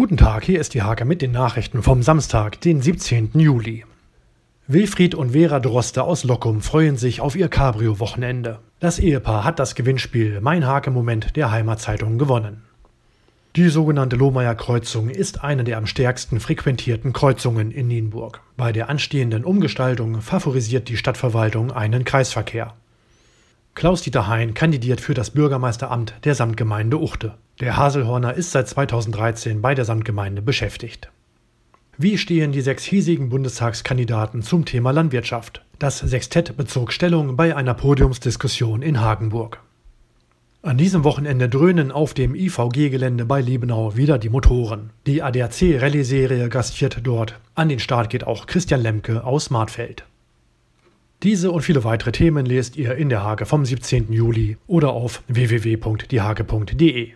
Guten Tag, hier ist die Hake mit den Nachrichten vom Samstag, den 17. Juli. Wilfried und Vera Droste aus Lockum freuen sich auf ihr Cabrio-Wochenende. Das Ehepaar hat das Gewinnspiel Mein Hake-Moment der Heimatzeitung gewonnen. Die sogenannte Lohmeier Kreuzung ist eine der am stärksten frequentierten Kreuzungen in Nienburg. Bei der anstehenden Umgestaltung favorisiert die Stadtverwaltung einen Kreisverkehr. Klaus-Dieter Hein kandidiert für das Bürgermeisteramt der Samtgemeinde Uchte. Der Haselhorner ist seit 2013 bei der Samtgemeinde beschäftigt. Wie stehen die sechs hiesigen Bundestagskandidaten zum Thema Landwirtschaft? Das Sextett bezog Stellung bei einer Podiumsdiskussion in Hagenburg. An diesem Wochenende dröhnen auf dem IVG-Gelände bei Liebenau wieder die Motoren. Die ADAC-Rallye-Serie gastiert dort. An den Start geht auch Christian Lemke aus Martfeld. Diese und viele weitere Themen lest ihr in der Hage vom 17. Juli oder auf www.diehage.de.